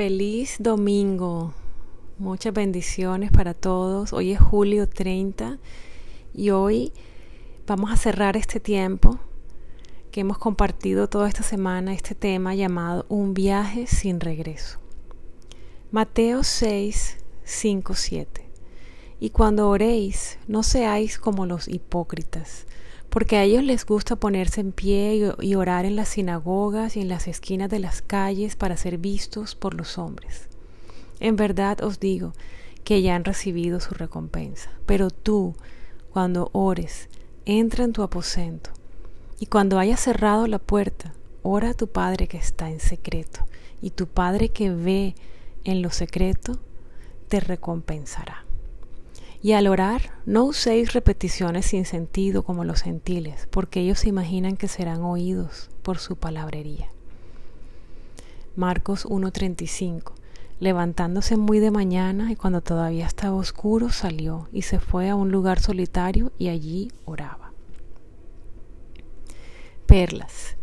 Feliz domingo. Muchas bendiciones para todos. Hoy es julio 30 y hoy vamos a cerrar este tiempo que hemos compartido toda esta semana, este tema llamado Un viaje sin regreso. Mateo 6, 5, 7. Y cuando oréis, no seáis como los hipócritas porque a ellos les gusta ponerse en pie y orar en las sinagogas y en las esquinas de las calles para ser vistos por los hombres. En verdad os digo que ya han recibido su recompensa. Pero tú, cuando ores, entra en tu aposento, y cuando hayas cerrado la puerta, ora a tu Padre que está en secreto, y tu Padre que ve en lo secreto, te recompensará. Y al orar, no uséis repeticiones sin sentido como los gentiles, porque ellos se imaginan que serán oídos por su palabrería. Marcos 1:35 Levantándose muy de mañana y cuando todavía estaba oscuro, salió y se fue a un lugar solitario y allí oraba. Perlas.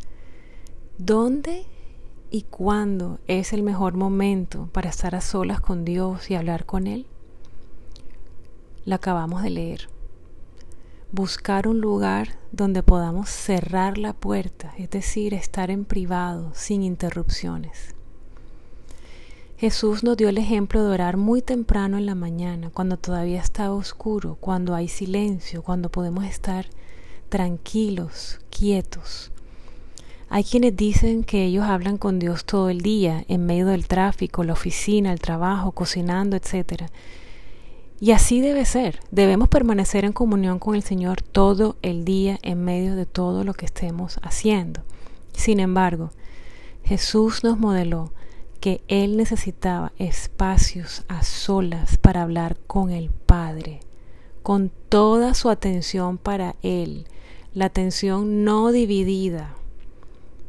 ¿Dónde y cuándo es el mejor momento para estar a solas con Dios y hablar con Él? La acabamos de leer. Buscar un lugar donde podamos cerrar la puerta, es decir, estar en privado, sin interrupciones. Jesús nos dio el ejemplo de orar muy temprano en la mañana, cuando todavía está oscuro, cuando hay silencio, cuando podemos estar tranquilos, quietos. Hay quienes dicen que ellos hablan con Dios todo el día, en medio del tráfico, la oficina, el trabajo, cocinando, etcétera. Y así debe ser. Debemos permanecer en comunión con el Señor todo el día en medio de todo lo que estemos haciendo. Sin embargo, Jesús nos modeló que Él necesitaba espacios a solas para hablar con el Padre, con toda su atención para Él, la atención no dividida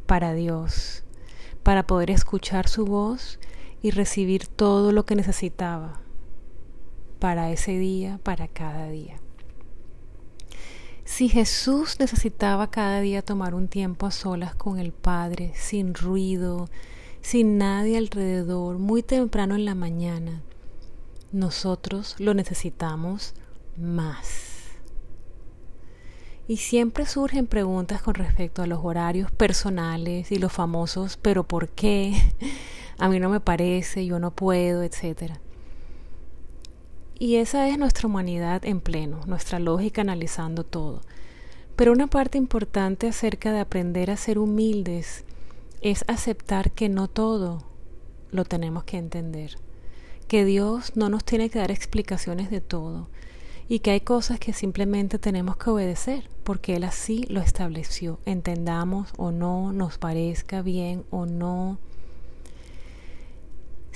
para Dios, para poder escuchar su voz y recibir todo lo que necesitaba para ese día, para cada día. Si Jesús necesitaba cada día tomar un tiempo a solas con el Padre, sin ruido, sin nadie alrededor, muy temprano en la mañana, nosotros lo necesitamos más. Y siempre surgen preguntas con respecto a los horarios personales y los famosos, pero ¿por qué? A mí no me parece, yo no puedo, etcétera. Y esa es nuestra humanidad en pleno, nuestra lógica analizando todo. Pero una parte importante acerca de aprender a ser humildes es aceptar que no todo lo tenemos que entender, que Dios no nos tiene que dar explicaciones de todo y que hay cosas que simplemente tenemos que obedecer porque Él así lo estableció, entendamos o no, nos parezca bien o no,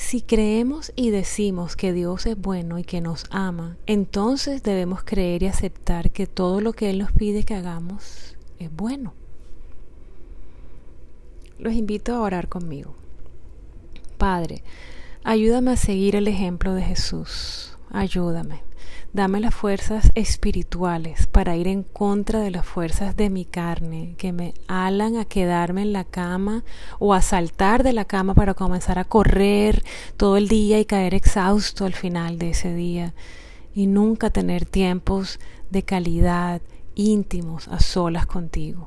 si creemos y decimos que Dios es bueno y que nos ama, entonces debemos creer y aceptar que todo lo que Él nos pide que hagamos es bueno. Los invito a orar conmigo. Padre, ayúdame a seguir el ejemplo de Jesús. Ayúdame. Dame las fuerzas espirituales para ir en contra de las fuerzas de mi carne que me alan a quedarme en la cama o a saltar de la cama para comenzar a correr todo el día y caer exhausto al final de ese día y nunca tener tiempos de calidad íntimos a solas contigo.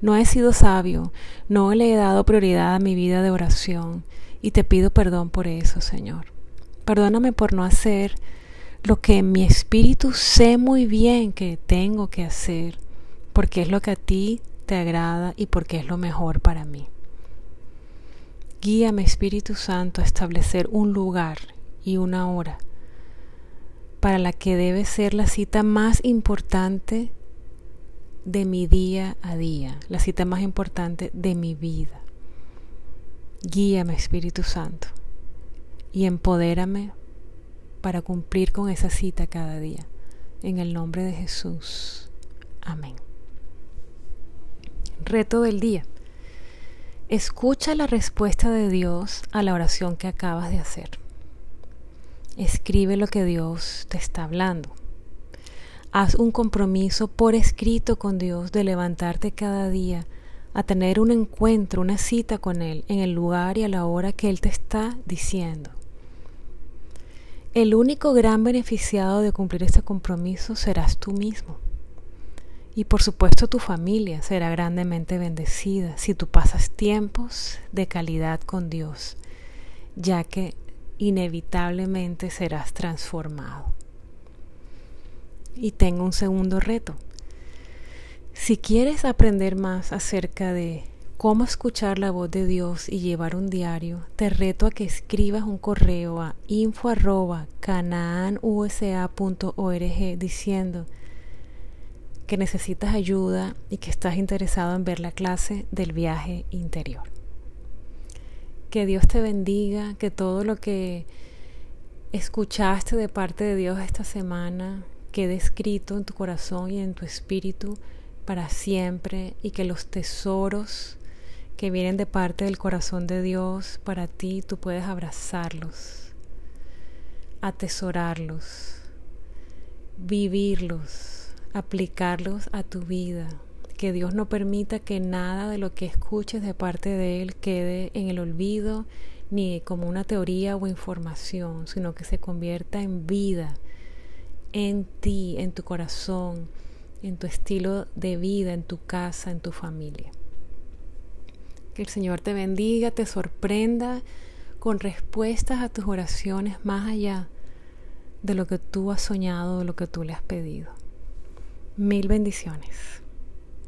No he sido sabio, no le he dado prioridad a mi vida de oración y te pido perdón por eso, Señor. Perdóname por no hacer lo que mi espíritu sé muy bien que tengo que hacer, porque es lo que a ti te agrada y porque es lo mejor para mí. Guíame, Espíritu Santo, a establecer un lugar y una hora para la que debe ser la cita más importante de mi día a día, la cita más importante de mi vida. Guíame, Espíritu Santo, y empodérame para cumplir con esa cita cada día. En el nombre de Jesús. Amén. Reto del día. Escucha la respuesta de Dios a la oración que acabas de hacer. Escribe lo que Dios te está hablando. Haz un compromiso por escrito con Dios de levantarte cada día a tener un encuentro, una cita con Él en el lugar y a la hora que Él te está diciendo. El único gran beneficiado de cumplir este compromiso serás tú mismo. Y por supuesto tu familia será grandemente bendecida si tú pasas tiempos de calidad con Dios, ya que inevitablemente serás transformado. Y tengo un segundo reto. Si quieres aprender más acerca de cómo escuchar la voz de Dios y llevar un diario, te reto a que escribas un correo a info@canaanusa.org diciendo que necesitas ayuda y que estás interesado en ver la clase del viaje interior. Que Dios te bendiga, que todo lo que escuchaste de parte de Dios esta semana quede escrito en tu corazón y en tu espíritu para siempre y que los tesoros que vienen de parte del corazón de Dios para ti, tú puedes abrazarlos, atesorarlos, vivirlos, aplicarlos a tu vida. Que Dios no permita que nada de lo que escuches de parte de Él quede en el olvido ni como una teoría o información, sino que se convierta en vida en ti, en tu corazón, en tu estilo de vida, en tu casa, en tu familia. Que el Señor te bendiga, te sorprenda con respuestas a tus oraciones más allá de lo que tú has soñado, de lo que tú le has pedido. Mil bendiciones.